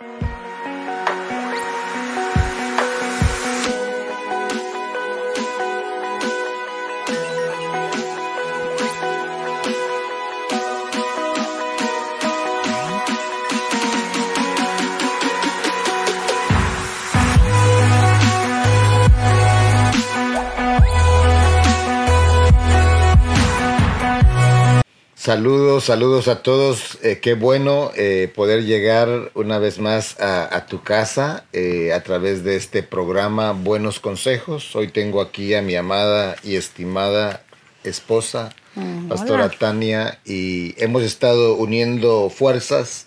Thank you. Saludos, saludos a todos. Eh, qué bueno eh, poder llegar una vez más a, tu casa eh, a través de este programa Buenos Consejos. Hoy tengo aquí a mi amada y estimada esposa, mm, Pastora Tania, y hemos estado uniendo fuerzas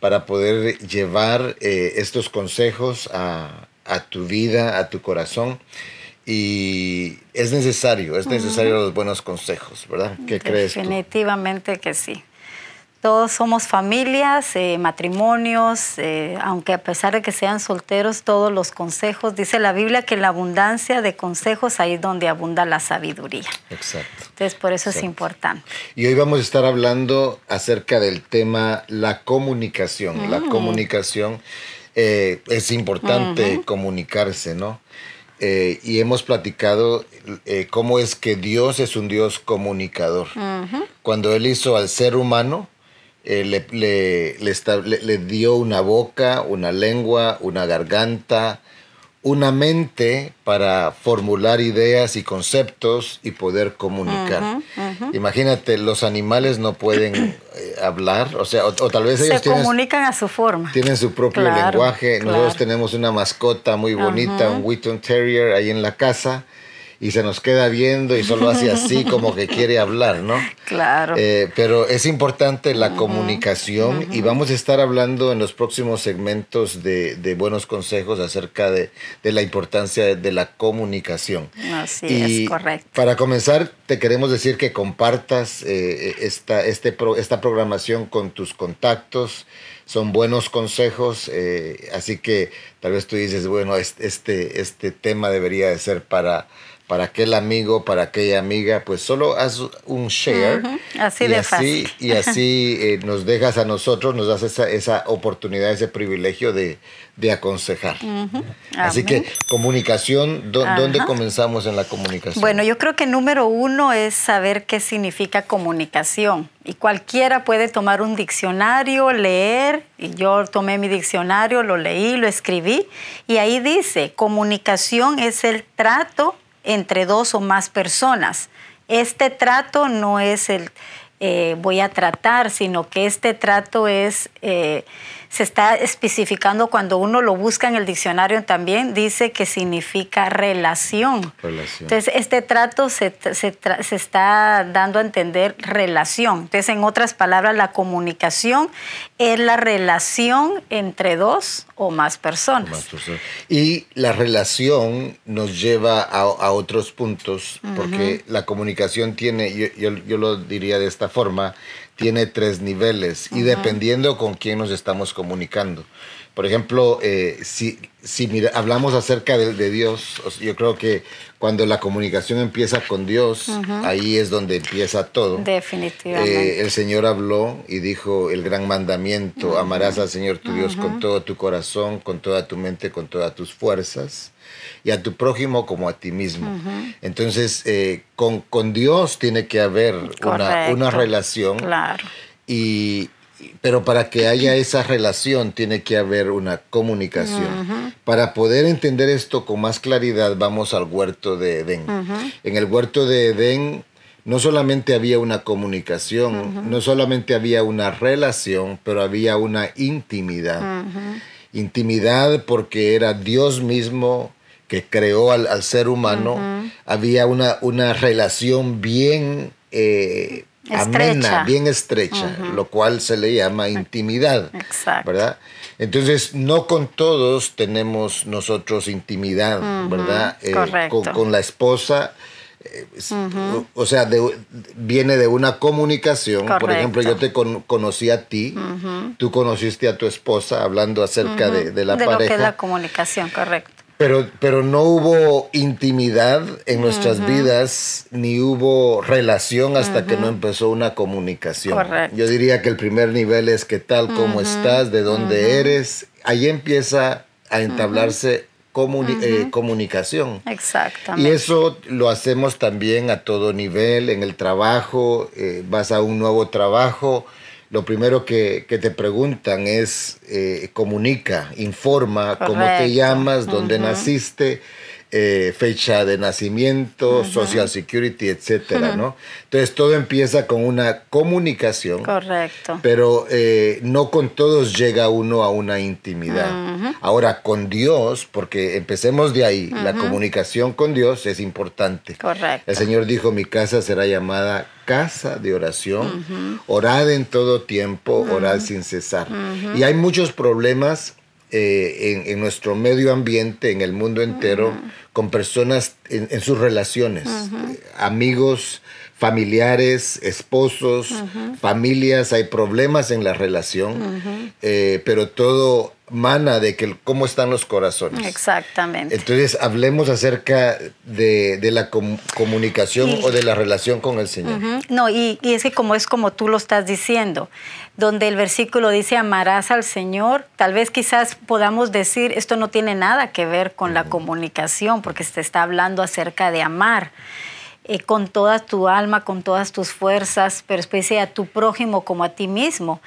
para poder llevar estos consejos a, a tu vida, a tu corazón y es necesario, es necesario los buenos consejos, ¿verdad? ¿Qué crees? Definitivamente que sí. Todos somos familias, eh, matrimonios, eh, aunque a pesar de que sean solteros, todos los consejos, dice la Biblia que la abundancia de consejos ahí es donde abunda la sabiduría. Exacto. Entonces, por eso es importante. Y hoy vamos a estar hablando acerca del tema la comunicación. La mm. comunicación eh, es importante comunicarse, ¿no? Eh, y hemos platicado eh, cómo es que Dios es un Dios comunicador. Cuando Él hizo al ser humano, eh, le, le, dio una boca, una lengua, una garganta, una mente para formular ideas y conceptos y poder comunicar. Imagínate, los animales no pueden eh, hablar, o sea, o, tal vez ellos se comunican a su forma. Tienen su propio lenguaje. Nosotros tenemos una mascota muy bonita, un Wheaton Terrier ahí en la casa y se nos queda viendo y solo hace así como que quiere hablar, ¿no? Claro. Eh, pero es importante la comunicación y vamos a estar hablando en los próximos segmentos de, buenos consejos acerca de, la importancia de, la comunicación. Así es, correcto. Para comenzar, te queremos decir que compartas eh, esta, este esta programación con tus contactos son buenos consejos, eh, así que tal vez tú dices, bueno, este, este tema debería de ser para para aquel amigo, para aquella amiga, pues solo haz un share. Así de fácil. Y así eh, nos dejas a nosotros, nos das esa, esa oportunidad, ese privilegio de, aconsejar. Así que comunicación, ¿dónde comenzamos en la comunicación? Bueno, yo creo que número uno es saber qué significa comunicación. Y cualquiera puede tomar un diccionario, leer, y yo tomé mi diccionario, lo leí, lo escribí, y ahí dice, comunicación es el trato entre dos o más personas. Este trato no es el eh, voy a tratar, sino que este trato es... Eh, se está especificando cuando uno lo busca en el diccionario también, dice que significa relación. Entonces, este trato se, está dando a entender relación. Entonces, en otras palabras, la comunicación es la relación entre dos o más personas. Y la relación nos lleva a, otros puntos, porque la comunicación tiene, yo, yo lo diría de esta forma, tiene tres niveles y dependiendo con quién nos estamos comunicando. Por ejemplo, eh, si, si hablamos acerca de, Dios, yo creo que cuando la comunicación empieza con Dios, ahí es donde empieza todo. Definitivamente. Eh, el Señor habló y dijo el gran mandamiento, amarás al Señor tu Dios con todo tu corazón, con toda tu mente, con todas tus fuerzas y a tu prójimo como a ti mismo. Entonces, eh, con, con, Dios tiene que haber una, una, relación. Claro. Y, pero para que haya esa relación tiene que haber una comunicación. Para poder entender esto con más claridad, vamos al huerto de Edén. En el huerto de Edén no solamente había una comunicación, no solamente había una relación, pero había una intimidad. Intimidad porque era Dios mismo que creó al, ser humano, había una, una relación bien eh, amena, bien estrecha, lo cual se le llama intimidad, ¿verdad? Entonces, no con todos tenemos nosotros intimidad, ¿verdad? Eh, con, la esposa, eh, o sea, viene de una comunicación. Por ejemplo, yo te conocí a ti, tú conociste a tu esposa hablando acerca de, la pareja. Lo que es la comunicación, correcto Pero, pero no hubo intimidad en nuestras vidas, ni hubo relación hasta que no empezó una comunicación. Correcto. Yo diría que el primer nivel es qué tal, cómo estás, de dónde eres. Ahí empieza a entablarse eh, comunicación. Exactamente. Y eso lo hacemos también a todo nivel, en el trabajo, eh, vas a un nuevo trabajo lo primero que, te preguntan es eh, comunica, informa cómo te llamas, dónde naciste, eh, fecha de nacimiento, Social Security, etcétera, ¿no? Entonces todo empieza con una comunicación. Correcto. Pero eh, no con todos llega uno a una intimidad. Ahora, con Dios, porque empecemos de ahí, la comunicación con Dios es importante. Correcto. El Señor dijo, mi casa será llamada casa de oración. Orad en todo tiempo, orad sin cesar. Y hay muchos problemas eh, en, nuestro medio ambiente, en el mundo entero, con personas en, sus relaciones, amigos, familiares, esposos, familias, hay problemas en la relación, eh, pero todo mana de que cómo están los corazones. Exactamente. Entonces, hablemos acerca de, la comunicación o de la relación con el Señor. No, y, y, es que como es como tú lo estás diciendo, donde el versículo dice amarás al Señor, tal vez quizás podamos decir esto no tiene nada que ver con la comunicación, porque se está hablando acerca de amar. Eh, con toda tu alma, con todas tus fuerzas, pero especie a tu prójimo como a ti mismo.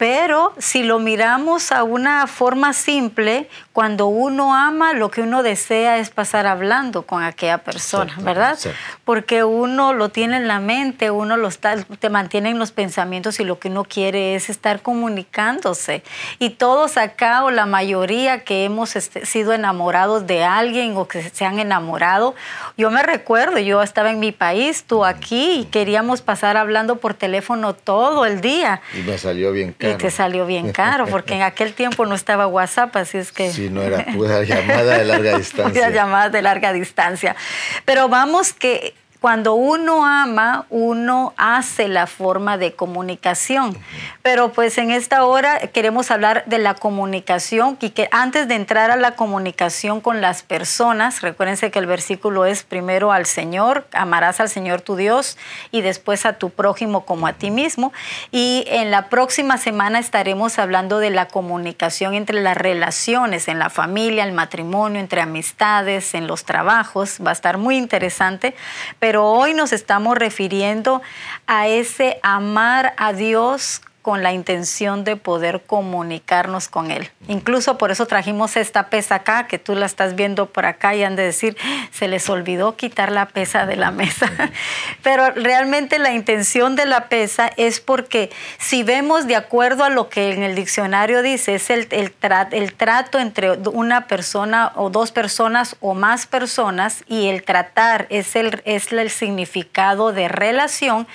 Pero si lo miramos a una forma simple, cuando uno ama, lo que uno desea es pasar hablando con aquella persona, ¿verdad? Porque uno lo tiene en la mente, uno lo está, te mantiene en los pensamientos y lo que uno quiere es estar comunicándose. Y todos acá, o la mayoría que hemos este, sido enamorados de alguien o que se han enamorado, yo me recuerdo, yo estaba en mi país, tú aquí, y queríamos pasar hablando por teléfono todo el día. Y me salió bien caro. Y te salió bien caro, porque en aquel tiempo no estaba WhatsApp, así es que... Sí, no era pura llamada de larga distancia. Pura llamada de larga distancia. Pero vamos que cuando uno ama, uno hace la forma de comunicación. Pero pues en esta hora queremos hablar de la comunicación y que antes de entrar a la comunicación con las personas, recuérdense que el versículo es primero al Señor, amarás al Señor tu Dios y después a tu prójimo como a ti mismo. Y en la próxima semana estaremos hablando de la comunicación entre las relaciones, en la familia, el matrimonio, entre amistades, en los trabajos. Va a estar muy interesante pero hoy nos estamos refiriendo a ese amar a Dios con la intención de poder comunicarnos con Él. Incluso por eso trajimos esta pesa acá, que tú la estás viendo por acá y han de decir, se les olvidó quitar la pesa de la mesa. Pero realmente la intención de la pesa es porque si vemos de acuerdo a lo que en el diccionario dice, es el, el, el trato entre una persona o dos personas o más personas y el tratar es el, es el significado de relación,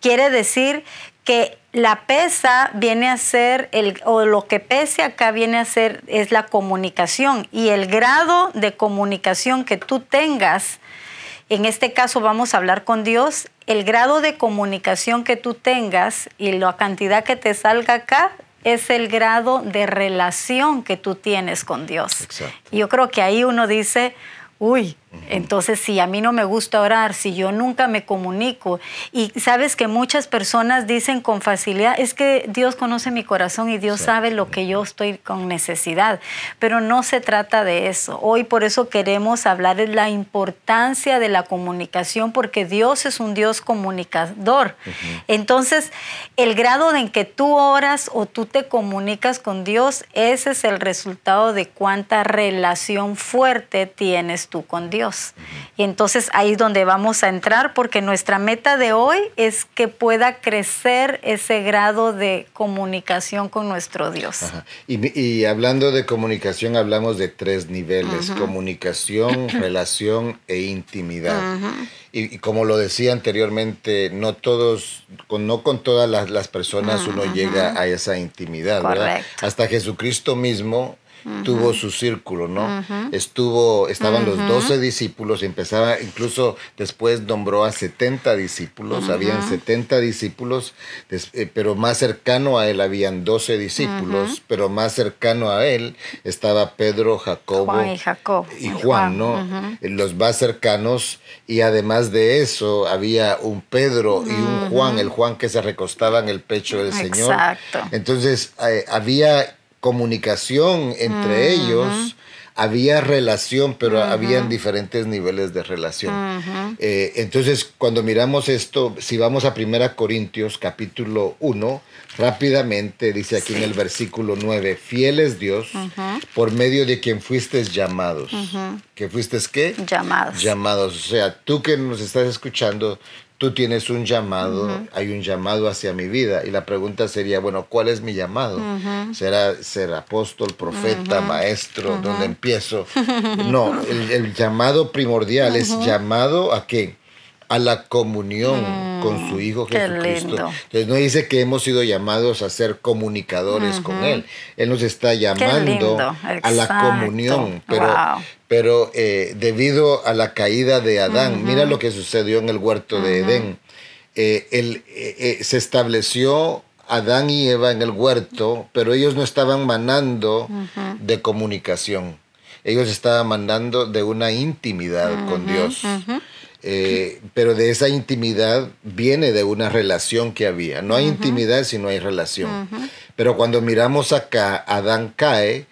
quiere decir que la pesa viene a ser, el, o lo que pese acá viene a ser, es la comunicación. Y el grado de comunicación que tú tengas, en este caso vamos a hablar con Dios, el grado de comunicación que tú tengas y la cantidad que te salga acá es el grado de relación que tú tienes con Dios. Yo creo que ahí uno dice, uy, entonces si a mí no me gusta orar, si yo nunca me comunico y sabes que muchas personas dicen con facilidad, es que Dios conoce mi corazón y Dios sabe lo que yo estoy con necesidad, pero no se trata de eso. Hoy por eso queremos hablar de la importancia de la comunicación porque Dios es un Dios comunicador. Entonces, el grado en que tú oras o tú te comunicas con Dios, ese es el resultado de cuánta relación fuerte tienes tú con Dios. Y entonces ahí es donde vamos a entrar porque nuestra meta de hoy es que pueda crecer ese grado de comunicación con nuestro Dios. Y, hablando de comunicación, hablamos de tres niveles, comunicación, relación e intimidad. Y, como lo decía anteriormente, no todos, con, no con todas las, personas uno llega a esa intimidad, ¿verdad? Hasta Jesucristo mismo tuvo su círculo, ¿no? Estuvo, estaban los doce discípulos, empezaba, incluso después nombró a 70 discípulos, habían 70 discípulos, eh, pero más cercano a él habían 12 discípulos, pero más cercano a él estaba Pedro, Jacobo y, Jacob. y Juan, ¿no? Los más cercanos, y además de eso había un Pedro y un Juan, el Juan que se recostaba en el pecho del Señor. Exacto. Entonces eh, había comunicación entre ellos, había relación, pero habían diferentes niveles de relación. Eh, entonces, cuando miramos esto, si vamos a 1 Corintios capítulo 1, rápidamente dice aquí en el versículo 9, fiel es Dios por medio de quien fuisteis llamados. ¿Que fuiste qué? Llamados. Llamados. O sea, tú que nos estás escuchando, tú tienes un llamado, hay un llamado hacia mi vida. Y la pregunta sería, bueno, ¿cuál es mi llamado? ¿Será ser apóstol, profeta, maestro? ¿Dónde empiezo? No, el, llamado primordial es llamado a qué? A la comunión con su Hijo Jesucristo. Entonces no dice que hemos sido llamados a ser comunicadores con Él. Él nos está llamando a la comunión. Pero, pero eh, debido a la caída de Adán, mira lo que sucedió en el huerto de Edén. Eh, eh, se estableció Adán y Eva en el huerto, pero ellos no estaban manando de comunicación. Ellos estaban mandando de una intimidad con Dios. Pero de esa intimidad viene de una relación que había. No hay intimidad si no hay relación. Pero cuando miramos acá, Adán cae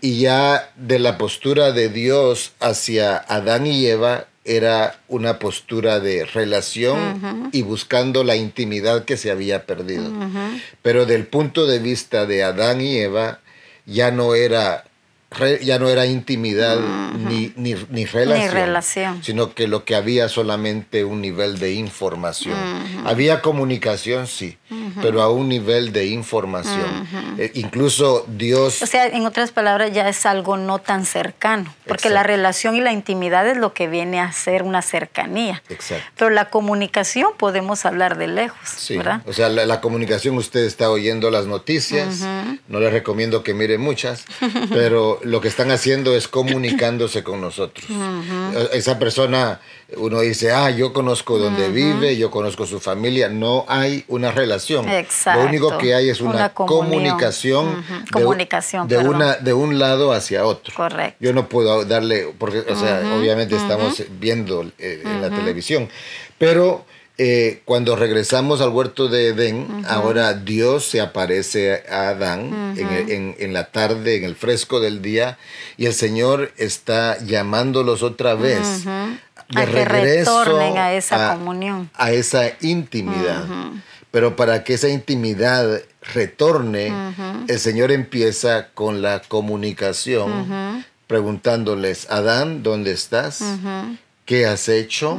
y ya de la postura de Dios hacia Adán y Eva era una postura de relación y buscando la intimidad que se había perdido. Pero del punto de vista de Adán y Eva, ya no era ya no era intimidad ni, ni, ni, relación, sino que lo que había solamente un nivel de información. Había comunicación, sí, pero a un nivel de información. Eh, incluso Dios... O sea, en otras palabras, ya es algo no tan cercano, porque la relación y la intimidad es lo que viene a ser una cercanía. Exacto. Pero la comunicación podemos hablar de lejos, sí. ¿verdad? O sea, la, la, comunicación, usted está oyendo las noticias, no le recomiendo que mire muchas, pero lo que están haciendo es comunicándose con nosotros. Esa persona, uno dice, ah, yo conozco dónde vive, yo conozco su familia. No hay una relación. Exacto. Lo único que hay es una, comunicación, comunicación de, una, de un lado hacia otro. Correcto. Yo no puedo darle, porque, o sea, obviamente estamos viendo eh, en la televisión, pero eh, cuando regresamos al huerto de Edén, ahora Dios se aparece a Adán en, la tarde, en el fresco del día, y el Señor está llamándolos otra vez de regreso a esa comunión, a esa intimidad. Pero para que esa intimidad retorne, el Señor empieza con la comunicación, preguntándoles, Adán, ¿dónde estás? ¿Qué has hecho?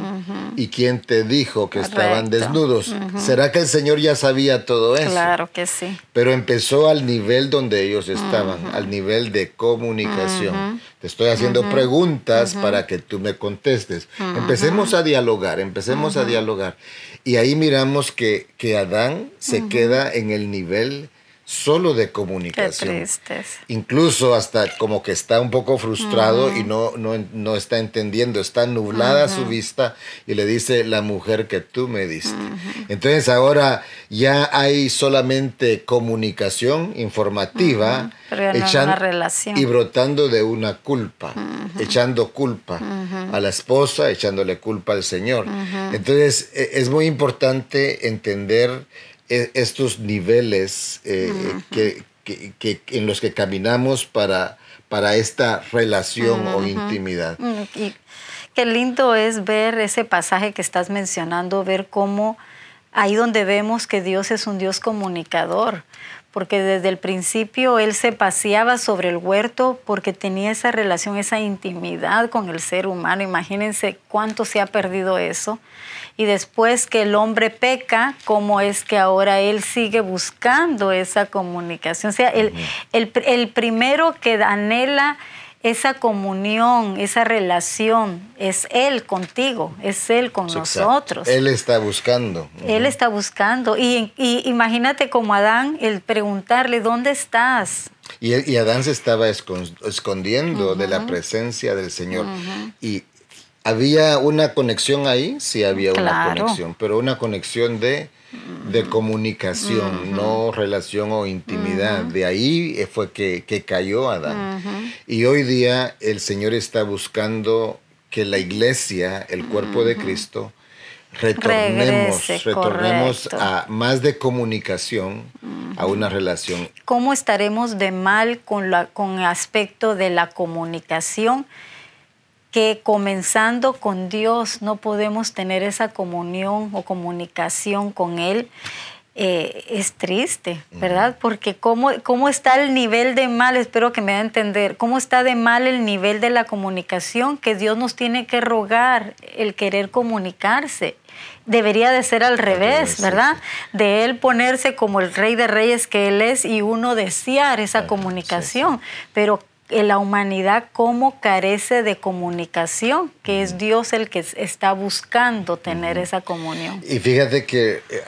¿Y quién te dijo que estaban desnudos? ¿Será que el Señor ya sabía todo eso? Claro que sí. Pero empezó al nivel donde ellos estaban, al nivel de comunicación. Te estoy haciendo preguntas para que tú me contestes. Empecemos a dialogar, empecemos a dialogar. Y ahí miramos que, que Adán se queda en el nivel solo de comunicación. Incluso hasta como que está un poco frustrado y no, no, está entendiendo, está nublada su vista y le dice la mujer que tú me diste. Entonces ahora ya hay solamente comunicación informativa y brotando de una culpa, echando culpa a la esposa, echándole culpa al Señor. Entonces e, es muy importante entender estos niveles eh, que, que, en los que caminamos para, para esta relación o intimidad. Mm, y qué lindo es ver ese pasaje que estás mencionando, ver cómo ahí donde vemos que Dios es un Dios comunicador, porque desde el principio Él se paseaba sobre el huerto porque tenía esa relación, esa intimidad con el ser humano. Imagínense cuánto se ha perdido eso y después que el hombre peca, cómo es que ahora él sigue buscando esa comunicación. O sea, el, el, primero que anhela esa comunión, esa relación, es Él contigo, es Él con nosotros. Él está buscando. Él está buscando. Y, imagínate como Adán, el preguntarle, ¿dónde estás? Y, Adán se estaba escondiendo de la presencia del Señor. Y había una conexión ahí, sí había una conexión, pero una conexión de de comunicación, no relación o intimidad. De ahí fue que, cayó Adán. Y hoy día el Señor está buscando que la iglesia, el cuerpo de Cristo, retornemos, retornemos a más de comunicación, a una relación. ¿Cómo estaremos de mal con, la, con el aspecto de la comunicación? Que comenzando con Dios no podemos tener esa comunión o comunicación con Él, eh, es triste, ¿verdad? Porque cómo, cómo está el nivel de mal, espero que me da a entender, cómo está de mal el nivel de la comunicación, que Dios nos tiene que rogar el querer comunicarse. Debería de ser al revés, ¿verdad? De Él ponerse como el rey de reyes que Él es y uno desear esa comunicación. Pero la humanidad cómo carece de comunicación, que es Dios el que está buscando tener esa comunión. Y fíjate que eh,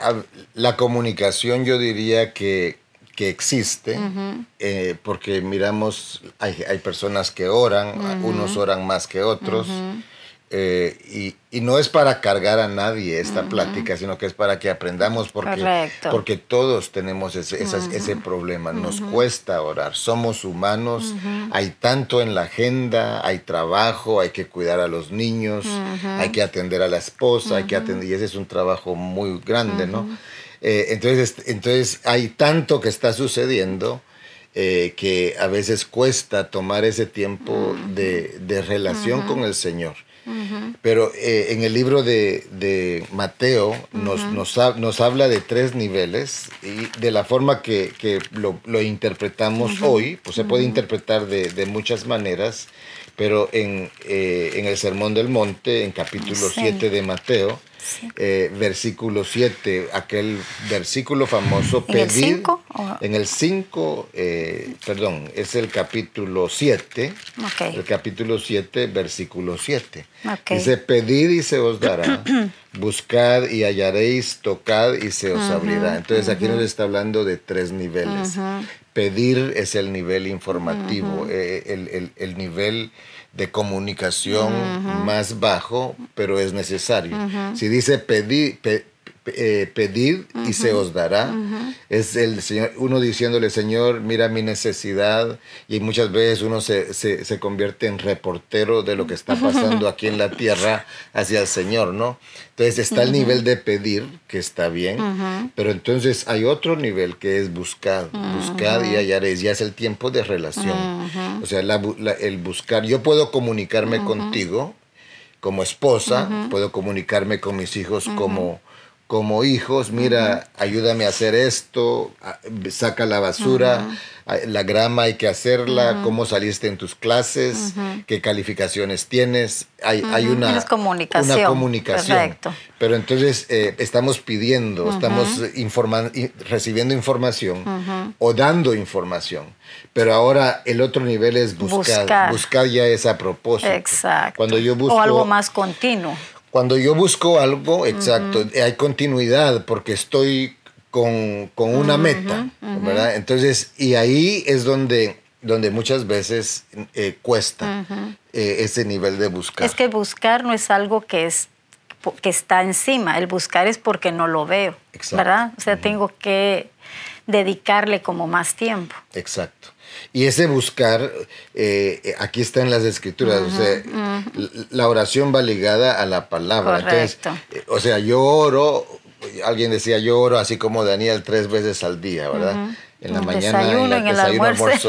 la comunicación yo diría que, existe, eh, porque miramos, hay, personas que oran, unos oran más que otros. Eh, y, no es para cargar a nadie esta plática, sino que es para que aprendamos porque, porque todos tenemos ese, ese problema. Nos cuesta orar, somos humanos, hay tanto en la agenda, hay trabajo, hay que cuidar a los niños, hay que atender a la esposa, hay que atender, y ese es un trabajo muy grande, ¿no? Eh, entonces, entonces hay tanto que está sucediendo. Eh, que a veces cuesta tomar ese tiempo de, de relación con el Señor. Pero eh, en el libro de, Mateo nos, nos, habla de tres niveles y de la forma que, lo, interpretamos hoy, pues se puede interpretar de, muchas maneras, pero en, eh, en, el Sermón del Monte, en capítulo 7 de Mateo, eh, versículo 7, aquel versículo famoso, pedir. ¿En el 5? Eh, perdón, es el capítulo 7. El capítulo 7, versículo 7. Dice, pedid y se os dará, buscad y hallaréis, tocad y se os abrirá. Entonces aquí nos está hablando de tres niveles. Pedir es el nivel informativo, eh, el, el nivel de comunicación más bajo, pero es necesario. Si dice pedir, eh, pedid y se os dará. Es el Señor, uno diciéndole, Señor, mira mi necesidad. Y muchas veces uno se, se, convierte en reportero de lo que está pasando aquí en la tierra hacia el Señor, ¿no? Entonces está el nivel de pedir, que está bien, pero entonces hay otro nivel que es buscar, buscar y hallaréis. Ya es el tiempo de relación. O sea, el buscar. Yo puedo comunicarme contigo como esposa, puedo comunicarme con mis hijos como como hijos, mira, ayúdame a hacer esto, saca la basura, la grama hay que hacerla, cómo saliste en tus clases, qué calificaciones tienes. Hay, hay una, comunicación. una comunicación. Pero entonces eh, estamos pidiendo, estamos informando, recibiendo información o dando información. Pero ahora el otro nivel es buscar. Buscar, ya es a propósito. Exacto. Cuando yo busco, o algo más continuo. Cuando yo busco algo, exacto, hay continuidad porque estoy con, una meta, ¿verdad? Entonces, y ahí es donde, donde muchas veces eh, cuesta eh, ese nivel de buscar. Es que buscar no es algo que es que está encima, el buscar es porque no lo veo, ¿verdad? O sea, tengo que dedicarle como más tiempo. Exacto. Y ese buscar, eh, aquí está en las escrituras, o sea, la oración va ligada a la palabra. Correcto. Eh, o sea, yo oro, alguien decía, yo oro así como Daniel tres veces al día, ¿verdad? En la mañana, en, el desayuno, almuerzo,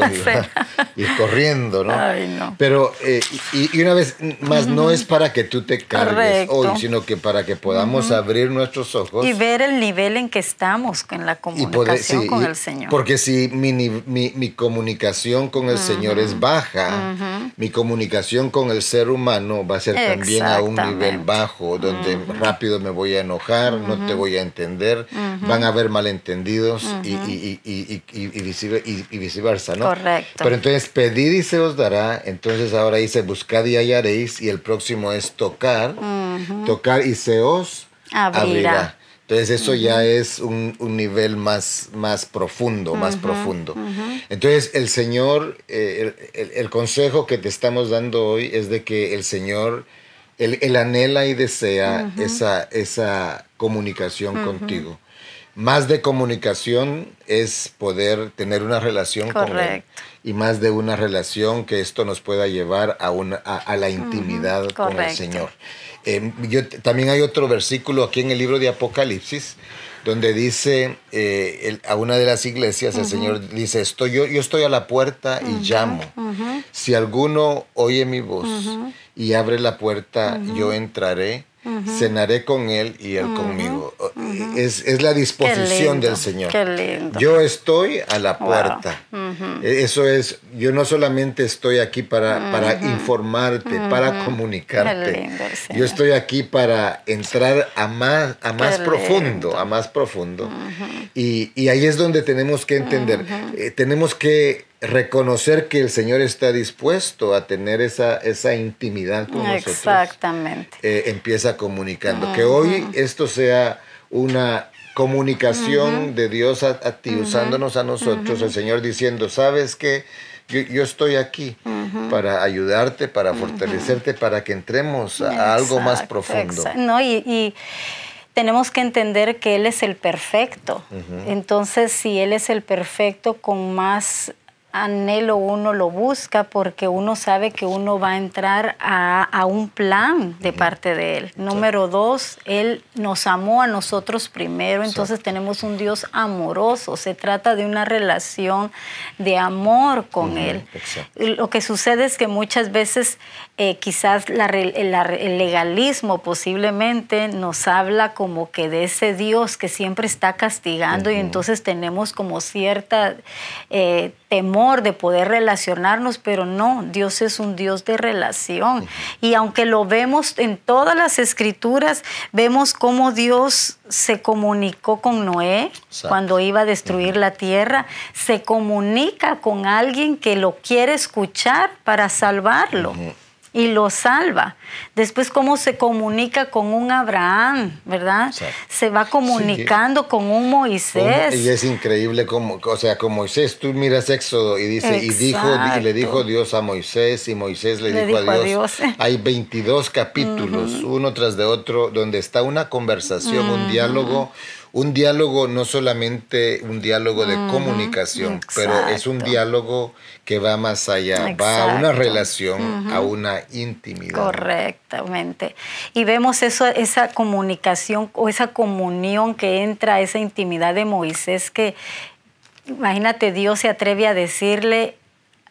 y, corriendo, ¿no? Pero, eh, y, una vez más, no es para que tú te cargues hoy, sino que para que podamos abrir nuestros ojos. Y ver el nivel en que estamos en la comunicación con el Señor. Porque si mi, mi, mi comunicación con el Señor es baja, mi comunicación con el ser humano va a ser también a un nivel bajo, donde rápido me voy a enojar, no te voy a entender, van a haber malentendidos y y, y, y, viceversa, ¿no? Correcto. Pero entonces pedid y se os dará, entonces ahora dice buscad y hallaréis y el próximo es tocar, tocar y se os abrirá. Entonces eso ya es un, nivel más, más profundo, más profundo. Entonces el Señor, eh, el, consejo que te estamos dando hoy es de que el Señor, Él, anhela y desea esa, esa comunicación contigo. Más de comunicación es poder tener una relación con Él. Y más de una relación que esto nos pueda llevar a, una, a, la intimidad con el Señor. Em, yo, también hay otro versículo aquí en el libro de Apocalipsis donde dice eh, a una de las iglesias, el Señor dice, estoy, yo, yo estoy a la puerta y llamo. Si alguno oye mi voz y abre la puerta, yo entraré cenaré con él y él conmigo. es, la disposición del Señor. Yo estoy a la puerta. E, eso es, yo no solamente estoy aquí para, para informarte, para comunicarte. yo estoy aquí para entrar a más, a más profundo, a más profundo. y, y, ahí es donde tenemos que entender, eh, tenemos que reconocer que el Señor está dispuesto a tener esa, esa intimidad con nosotros. Exactamente. Eh, empieza comunicando. Que hoy esto sea una comunicación de Dios a, ti, usándonos a nosotros, el Señor diciendo, ¿sabes qué? Yo, estoy aquí para ayudarte, para fortalecerte, para que entremos a, algo más profundo. No, y, tenemos que entender que Él es el perfecto. Entonces, si Él es el perfecto, con más anhelo uno lo busca porque uno sabe que uno va a entrar a, un plan de parte de Él. Número dos, Él nos amó a nosotros primero, entonces tenemos un Dios amoroso. Se trata de una relación de amor con Él. Lo que sucede es que muchas veces eh, quizás el legalismo posiblemente nos habla como que de ese Dios que siempre está castigando y entonces tenemos como cierta... Eh, temor de poder relacionarnos, pero no, Dios es un Dios de relación. Y aunque lo vemos en todas las escrituras, vemos cómo Dios se comunicó con Noé cuando iba a destruir la tierra, se comunica con alguien que lo quiere escuchar para salvarlo y lo salva. Después cómo se comunica con un Abraham, ¿verdad? Se va comunicando con un Moisés. Y es increíble como, o sea, con Moisés, tú miras Éxodo y dice, y dijo, y le dijo Dios a Moisés, y Moisés le, dijo, a Dios. Hay 22 capítulos, uno tras de otro, donde está una conversación, un diálogo un diálogo no solamente un diálogo de comunicación, pero es un diálogo que va más allá, va a una relación, a una intimidad. Correctamente. Y vemos eso, esa comunicación o esa comunión que entra a esa intimidad de Moisés que, imagínate, Dios se atreve a decirle,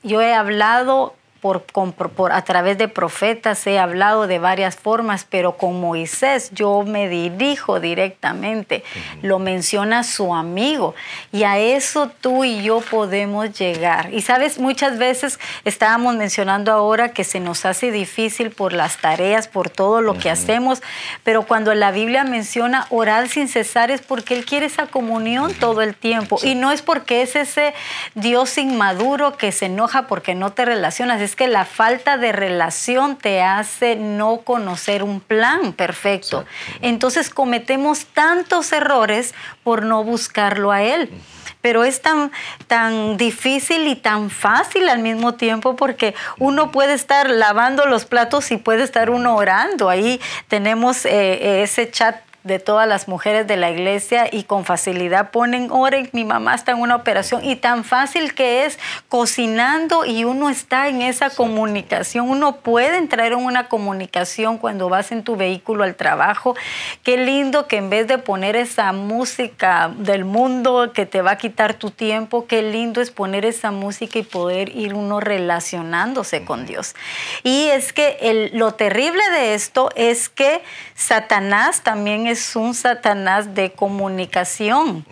yo he hablado por, por, a través de profetas he hablado de varias formas, pero con Moisés yo me dirijo directamente. Lo menciona su amigo. Y a eso tú y yo podemos llegar. Y sabes, muchas veces estábamos mencionando ahora que se nos hace difícil por las tareas, por todo lo que hacemos, pero cuando la Biblia menciona orar sin cesar es porque Él quiere esa comunión todo el tiempo. Y no es porque es ese Dios inmaduro que se enoja porque no te relacionas es que la falta de relación te hace no conocer un plan perfecto. Entonces cometemos tantos errores por no buscarlo a Él pero es tan, tan difícil y tan fácil al mismo tiempo porque uno puede estar lavando los platos y puede estar uno orando. Ahí tenemos eh, ese chat de todas las mujeres de la iglesia y con facilidad ponen, oren, mi mamá está en una operación y tan fácil que es cocinando y uno está en esa comunicación, uno puede entrar en una comunicación cuando vas en tu vehículo al trabajo. Qué lindo que en vez de poner esa música del mundo que te va a quitar tu tiempo, qué lindo es poner esa música y poder ir uno relacionándose con Dios. Y es que el, lo terrible de esto es que Satanás también es un Satanás de comunicación.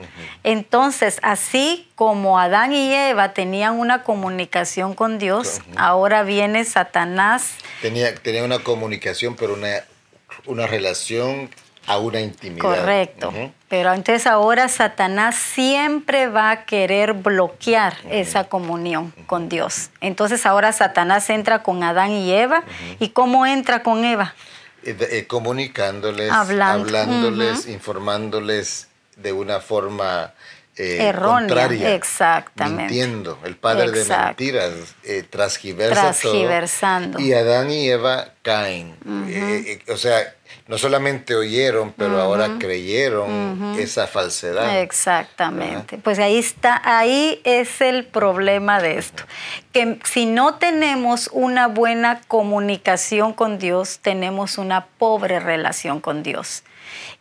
Entonces, así como Adán y Eva tenían una comunicación con Dios, ahora viene Satanás. Tenía, tenía una comunicación, pero una, una relación a una intimidad. Correcto. Pero entonces ahora Satanás siempre va a querer bloquear esa comunión con Dios. Entonces ahora Satanás entra con Adán y Eva. ¿Y cómo entra con Eva? Eh, eh, comunicándoles, hablándoles, informándoles de una forma eh, Errónea, exactamente. mintiendo. El padre de mentiras eh, transgiversa Transgiversando. y Adán y Eva caen. o sea, no solamente oyeron, pero ahora creyeron esa falsedad. Exactamente. Pues ahí está, ahí es el problema de esto. Que si no tenemos una buena comunicación con Dios, tenemos una pobre relación con Dios.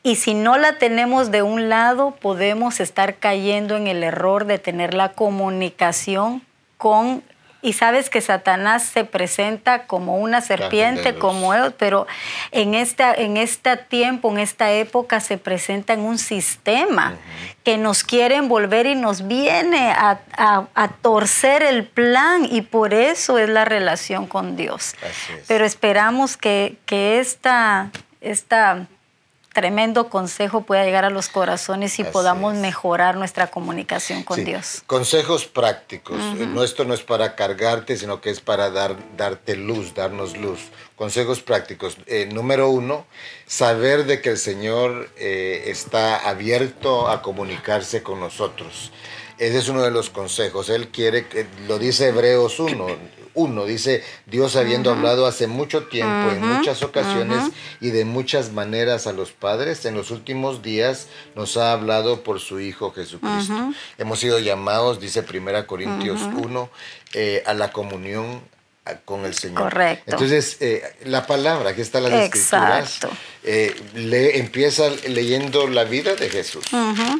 Y si no la tenemos de un lado, podemos estar cayendo en el error de tener la comunicación con y sabes que Satanás se presenta como una serpiente, como él, pero en esta, en este tiempo, en esta época, se presenta en un sistema que nos quiere envolver y nos viene a, torcer el plan y por eso es la relación con Dios. Pero esperamos que, que esta, esta tremendo consejo pueda llegar a los corazones y podamos mejorar nuestra comunicación con Dios. Consejos prácticos. Nuestro no es para cargarte, sino que es para dar, darte luz, darnos luz. Consejos prácticos. Eh, número uno, saber de que el Señor eh, está abierto a comunicarse con nosotros. Ese es uno de los consejos. Él quiere, lo dice Hebreos 1, uno. Dice Dios habiendo hablado hace mucho tiempo, en muchas ocasiones y de muchas maneras a los padres, en los últimos días nos ha hablado por su Hijo Jesucristo. Hemos sido llamados, dice 1 Corintios 1, eh, a la comunión con el Señor. Correcto. Entonces, eh, la palabra, aquí está la escrituras, eh, le, empieza leyendo la vida de Jesús.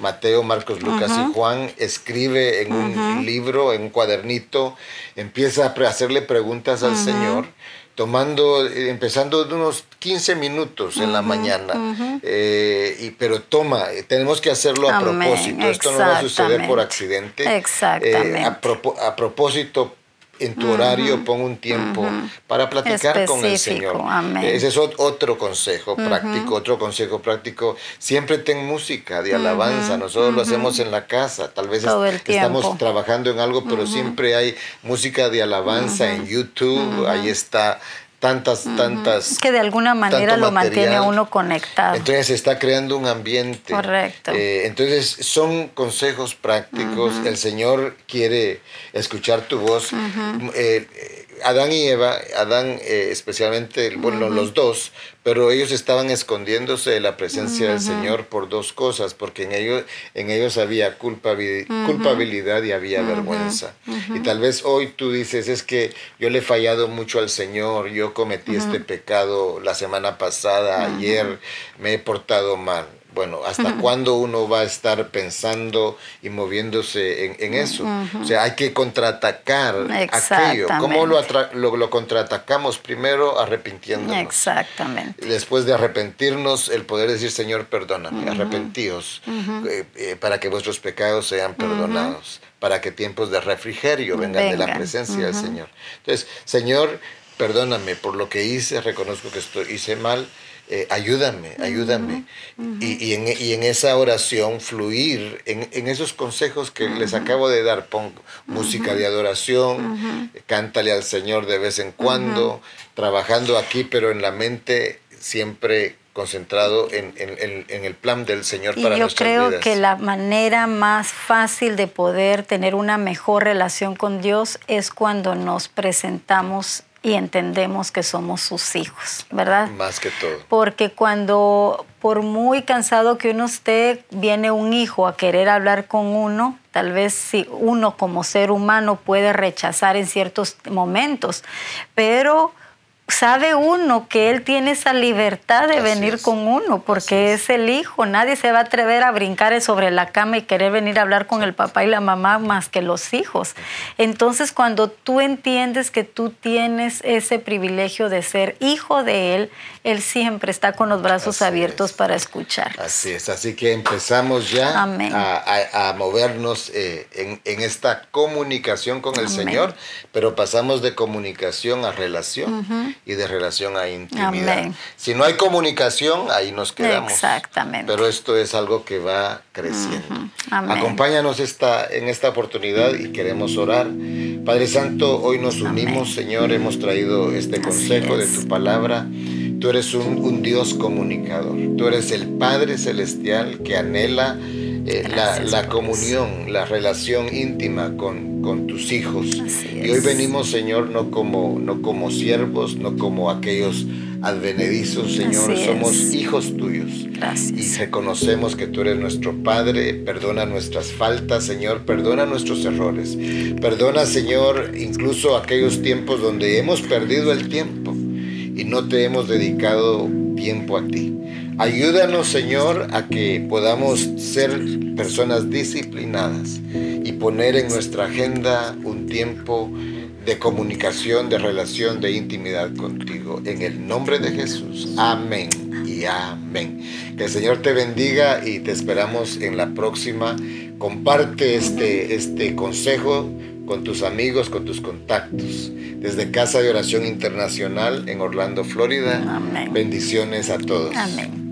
Mateo, Marcos, Lucas y Juan escribe en un libro, en un cuadernito, empieza a hacerle preguntas al Señor tomando, eh, empezando de unos 15 minutos en la mañana, y, pero toma, tenemos que hacerlo a propósito, esto no va a suceder por accidente. Exactamente. a, a propósito en tu horario pon un tiempo para platicar con el Señor. Ese es otro consejo práctico, otro consejo práctico. Siempre ten música de alabanza. Nosotros lo hacemos en la casa. Tal vez estamos trabajando en algo, pero siempre hay música de alabanza en YouTube. Ahí está tantas, tantas... Que de alguna manera lo mantiene a uno conectado. Entonces se está creando un ambiente. Correcto. Eh, entonces son consejos prácticos. El Señor quiere escuchar tu voz. Adán y Eva, Adán eh, especialmente, bueno, los dos, pero ellos estaban escondiéndose de la presencia del Señor por dos cosas, porque en ellos, en ellos había culpabilidad y había vergüenza. Y tal vez hoy tú dices, es que yo le he fallado mucho al Señor, yo cometí este pecado la semana pasada, ayer, me he portado mal. Bueno, ¿hasta cuándo uno va a estar pensando y moviéndose en, eso? O sea, hay que contraatacar aquello. ¿Cómo lo, lo, contraatacamos? Primero arrepintiéndonos. Exactamente. Después de arrepentirnos, el poder decir, Señor, perdóname, arrepentíos, eh, eh, para que vuestros pecados sean perdonados, para que tiempos de refrigerio vengan, de la presencia del Señor. Entonces, Señor, perdóname por lo que hice, reconozco que estoy, hice mal eh, ayúdame, ayúdame. y, en, esa oración fluir en, esos consejos que les acabo de dar. Pon música de adoración, cántale al Señor de vez en cuando, trabajando aquí, pero en la mente siempre concentrado en, el plan del Señor para yo creo que la manera más fácil de poder tener una mejor relación con Dios es cuando nos presentamos y entendemos que somos sus hijos, ¿verdad? Más que todo. Porque cuando, por muy cansado que uno esté, viene un hijo a querer hablar con uno, tal vez si uno como ser humano puede rechazar en ciertos momentos, pero sabe uno que él tiene esa libertad de venir con uno, porque es. el hijo. Nadie se va a atrever a brincar sobre la cama y querer venir a hablar con el papá y la mamá más que los hijos. Entonces, cuando tú entiendes que tú tienes ese privilegio de ser hijo de él, él siempre está con los brazos abiertos para escuchar. Así es, así que empezamos ya a, movernos eh, en, esta comunicación con el Señor, pero pasamos de comunicación a relación y de relación a intimidad. Si no hay comunicación, ahí nos quedamos. Exactamente. Pero esto es algo que va creciendo. Acompáñanos esta, en esta oportunidad y queremos orar. Padre Santo, hoy nos unimos, Señor, hemos traído este consejo de tu palabra. Tú eres un, un, Dios comunicador. Tú eres el Padre Celestial que anhela eh, la, la, comunión, la relación íntima con, con tus hijos. y hoy venimos, Señor, no como, no como siervos, no como aquellos advenedizos, Señor. Somos hijos tuyos. Y reconocemos que tú eres nuestro Padre. Perdona nuestras faltas, Señor. Perdona nuestros errores. Perdona, Señor, incluso aquellos tiempos donde hemos perdido el tiempo y no te hemos dedicado tiempo a ti. Ayúdanos, Señor, a que podamos ser personas disciplinadas y poner en nuestra agenda un tiempo de comunicación, de relación, de intimidad contigo. En el nombre de Jesús. Amén y amén. Que el Señor te bendiga y te esperamos en la próxima. Comparte este, este consejo con tus amigos, con tus contactos. Desde Casa de Oración Internacional en Orlando, Florida. Bendiciones a todos. Amén.